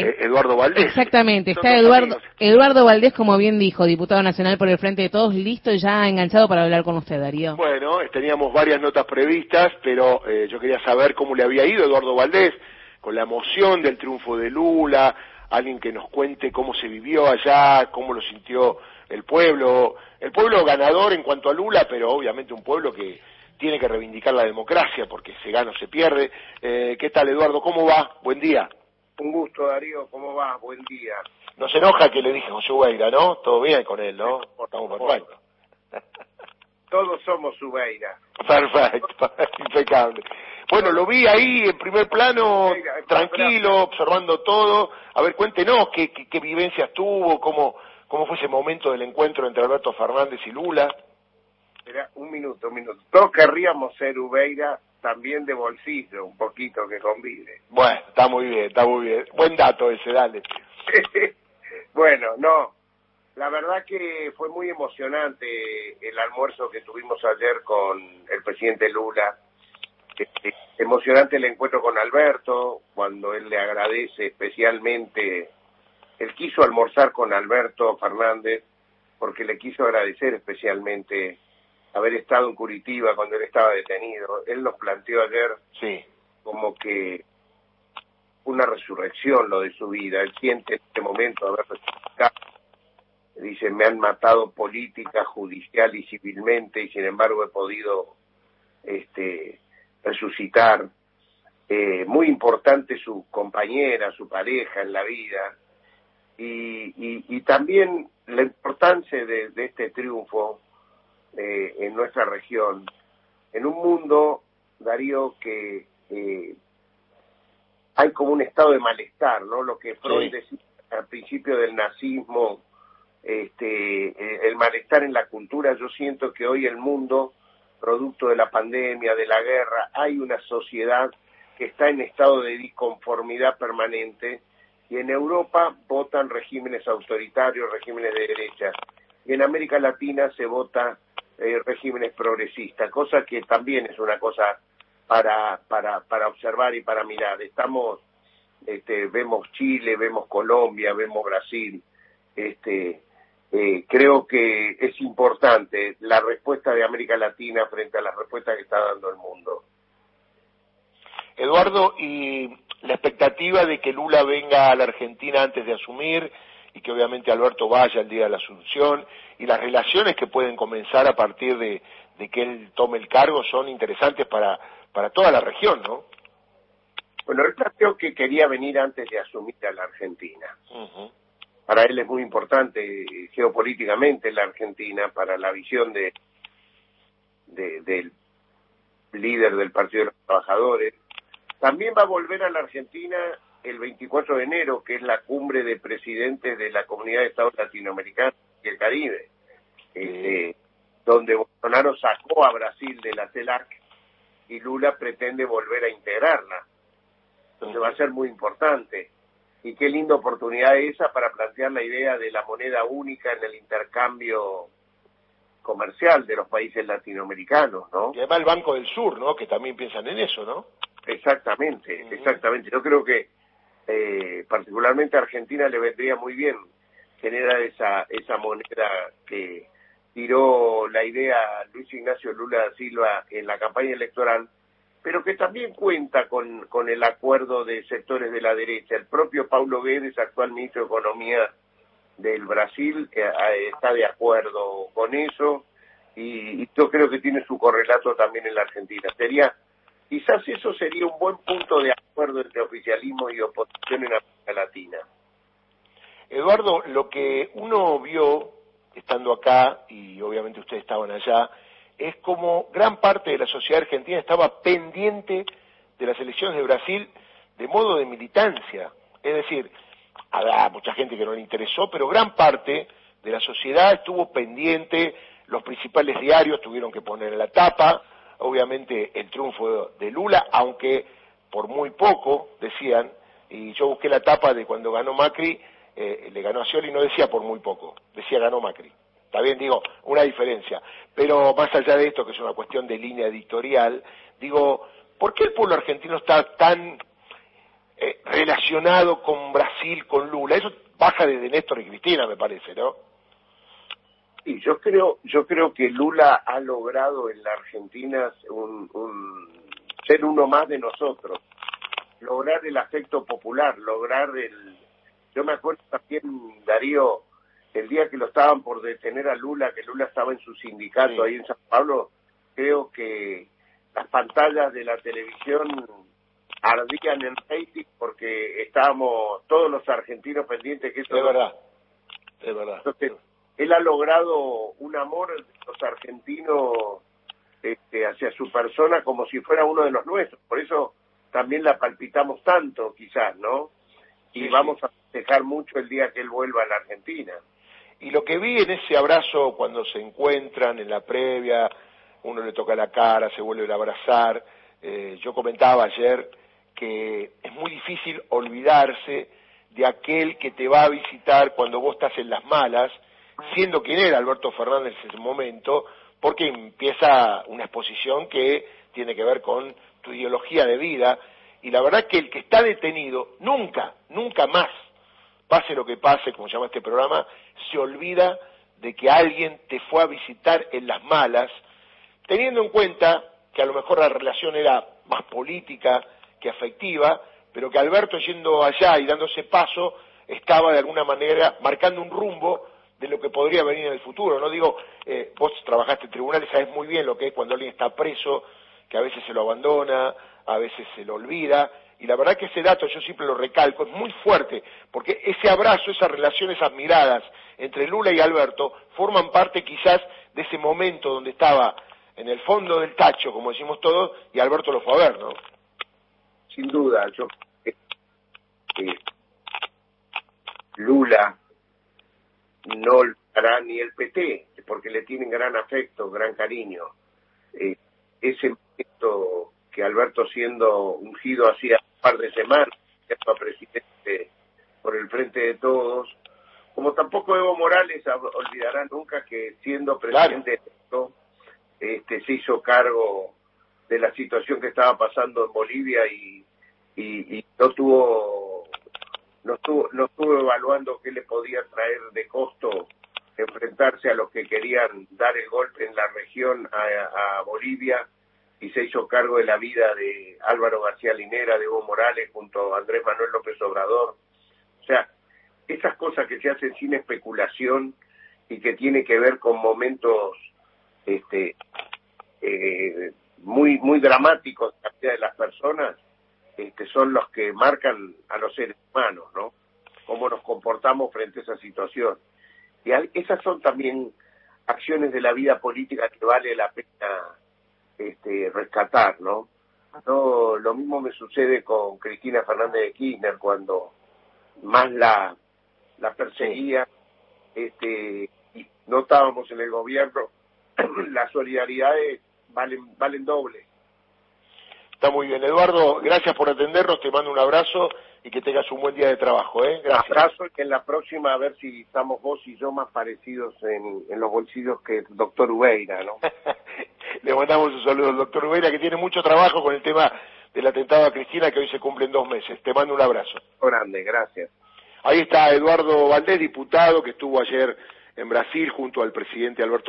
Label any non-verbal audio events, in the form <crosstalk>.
eh, Eduardo Valdés. Exactamente, está Eduardo, Eduardo Valdés, como bien dijo, diputado nacional por el Frente de Todos, listo, ya enganchado para hablar con usted, Darío. Bueno, teníamos varias notas previstas, pero eh, yo quería saber cómo le había ido Eduardo Valdés, con la emoción del triunfo de Lula, alguien que nos cuente cómo se vivió allá, cómo lo sintió el pueblo, el pueblo ganador en cuanto a Lula, pero obviamente un pueblo que tiene que reivindicar la democracia porque se gana o se pierde. Eh, ¿Qué tal, Eduardo? ¿Cómo va? Buen día. Un gusto, Darío. ¿Cómo va? Buen día. No se enoja que le dije José Hueira, ¿no? Todo bien con él, ¿no? Estamos perfectos. Todos somos Ubeira. Perfecto, <laughs> impecable. Bueno, lo vi ahí en primer plano, tranquilo, observando todo. A ver, cuéntenos qué, qué, qué vivencias tuvo, cómo, cómo fue ese momento del encuentro entre Alberto Fernández y Lula. un minuto, un minuto. Todos querríamos ser Ubeira también de bolsillo, un poquito que convive. <laughs> Bueno, está muy bien, está muy bien. Buen dato ese, dale. <laughs> bueno, no, la verdad que fue muy emocionante el almuerzo que tuvimos ayer con el presidente Lula. Este, emocionante el encuentro con Alberto, cuando él le agradece especialmente, él quiso almorzar con Alberto Fernández porque le quiso agradecer especialmente haber estado en Curitiba cuando él estaba detenido. Él nos planteó ayer sí. como que una resurrección lo de su vida. Él siente en este momento haber resucitado. Dice, me han matado política, judicial y civilmente y sin embargo he podido este, resucitar. Eh, muy importante su compañera, su pareja en la vida. Y, y, también la importancia de este triunfo eh, en nuestra región, en un mundo, Darío, que eh, hay como un estado de malestar, ¿no? Lo que Freud decía al principio del nazismo, este, eh, el malestar en la cultura, yo siento que hoy el mundo, producto de la pandemia, de la guerra, hay una sociedad que está en estado de disconformidad permanente y en Europa votan regímenes autoritarios, regímenes de derecha. Y en América Latina se vota eh, regímenes progresistas, cosa que también es una cosa para, para, para observar y para mirar. Estamos, este, vemos Chile, vemos Colombia, vemos Brasil, este, eh, creo que es importante la respuesta de América Latina frente a la respuesta que está dando el mundo. Eduardo, y la expectativa de que Lula venga a la Argentina antes de asumir, y que obviamente Alberto vaya el día de la asunción y las relaciones que pueden comenzar a partir de, que él tome el cargo son interesantes para, para toda la región, ¿no? Bueno, él planteó que quería venir antes de asumir a la Argentina. Para él es muy importante geopolíticamente la Argentina, para la visión de, de, del líder del Partido de los Trabajadores. También va a volver a la Argentina el 24 de enero, que es la cumbre de presidentes de la Comunidad de Estados Latinoamericanos y el Caribe, este, donde Bolsonaro sacó a Brasil de la CELAC y Lula pretende volver a integrarla. Entonces va a ser muy importante. Y qué linda oportunidad esa para plantear la idea de la moneda única en el intercambio comercial de los países latinoamericanos, ¿no? Y además el Banco del Sur, ¿no? Que también piensan en eso, ¿no? Exactamente, exactamente. Yo creo que eh, particularmente a Argentina le vendría muy bien generar esa, esa moneda que tiró la idea Luis Ignacio Lula da Silva en la campaña electoral, pero que también cuenta con, con el acuerdo de sectores de la derecha. El propio Paulo Guedes, actual ministro de Economía del Brasil, eh, está de acuerdo con eso y, y yo creo que tiene su correlato también en la Argentina. Sería Quizás eso sería un buen punto de acuerdo entre oficialismo y oposición en América Latina. Eduardo, lo que uno vio estando acá, y obviamente ustedes estaban allá, es como gran parte de la sociedad argentina estaba pendiente de las elecciones de Brasil de modo de militancia. Es decir, habrá mucha gente que no le interesó, pero gran parte de la sociedad estuvo pendiente, los principales diarios tuvieron que poner la tapa, obviamente el triunfo de Lula, aunque por muy poco, decían, y yo busqué la tapa de cuando ganó Macri, eh, le ganó a Scioli, no decía por muy poco, decía ganó Macri. Está bien, digo, una diferencia. Pero más allá de esto, que es una cuestión de línea editorial, digo, ¿por qué el pueblo argentino está tan eh, relacionado con Brasil, con Lula. Eso baja desde Néstor y Cristina, me parece, ¿no? Y yo creo, yo creo que Lula ha logrado en la Argentina un, ser uno más de nosotros, lograr el afecto popular, lograr el. Yo me acuerdo también Darío, el día que lo estaban por detener a Lula, que Lula estaba en su sindicato ahí en San Pablo, creo que las pantallas de la televisión ardían en rating porque estábamos todos los argentinos pendientes que eso es verdad es verdad entonces él ha logrado un amor de los argentinos este, hacia su persona como si fuera uno de los nuestros. Por eso también la palpitamos tanto quizás no y vamos a dejar mucho el día que él vuelva a la Argentina. Y lo que vi en ese abrazo cuando se encuentran en la previa uno le toca la cara se vuelve a abrazar eh, yo comentaba ayer que es muy difícil olvidarse de aquel que te va a visitar cuando vos estás en las malas, siendo quien era Alberto Fernández en ese momento, porque empieza una exposición que tiene que ver con tu ideología de vida, y la verdad que el que está detenido nunca, nunca más, pase lo que pase, como se llama este programa, se olvida de que alguien te fue a visitar en las malas, teniendo en cuenta que a lo mejor la relación era más política, que afectiva, pero que Alberto yendo allá y dándose paso estaba de alguna manera marcando un rumbo de lo que podría venir en el futuro. No digo, eh, vos trabajaste en tribunales, sabes muy bien lo que es cuando alguien está preso, que a veces se lo abandona, a veces se lo olvida, y la verdad que ese dato yo siempre lo recalco, es muy fuerte, porque ese abrazo, esas relaciones admiradas entre Lula y Alberto forman parte quizás de ese momento donde estaba en el fondo del tacho, como decimos todos, y Alberto lo fue a ver, ¿no? sin duda, yo Lula no hará ni el PT, porque le tienen gran afecto, gran cariño. Eh, ese momento que Alberto siendo ungido hacía un par de semanas, ya presidente por el frente de todos, como tampoco Evo Morales olvidará nunca que siendo presidente este, se hizo cargo de la situación que estaba pasando en Bolivia y, y, no tuvo no estuvo, no estuvo evaluando qué le podía traer de costo enfrentarse a los que querían dar el golpe en la región a, Bolivia y se hizo cargo de la vida de Álvaro García Linera, de Evo Morales junto a Andrés Manuel López Obrador. O sea, esas cosas que se hacen sin especulación y que tiene que ver con momentos este, eh, muy muy dramáticos de las personas que son los que marcan a los seres humanos, ¿no? Cómo nos comportamos frente a esa situación. Y esas son también acciones de la vida política que vale la pena este, rescatar, ¿no? No, lo mismo me sucede con Cristina Fernández de Kirchner cuando más la, la perseguía, este, y no estábamos en el gobierno, <clears throat> las solidaridades valen, valen doble. Está muy bien. Eduardo, gracias por atendernos, te mando un abrazo y que tengas un buen día de trabajo. ¿eh? Gracias. Abrazo y que en la próxima a ver si estamos vos y yo más parecidos en, los bolsillos que el doctor Ubeira, ¿no? <laughs> Le mandamos un saludo al doctor Ubeira que tiene mucho trabajo con el tema del atentado a Cristina que hoy se cumplen dos meses. Te mando un abrazo. Grande, gracias. Ahí está Eduardo Valdés, diputado que estuvo ayer en Brasil junto al presidente Alberto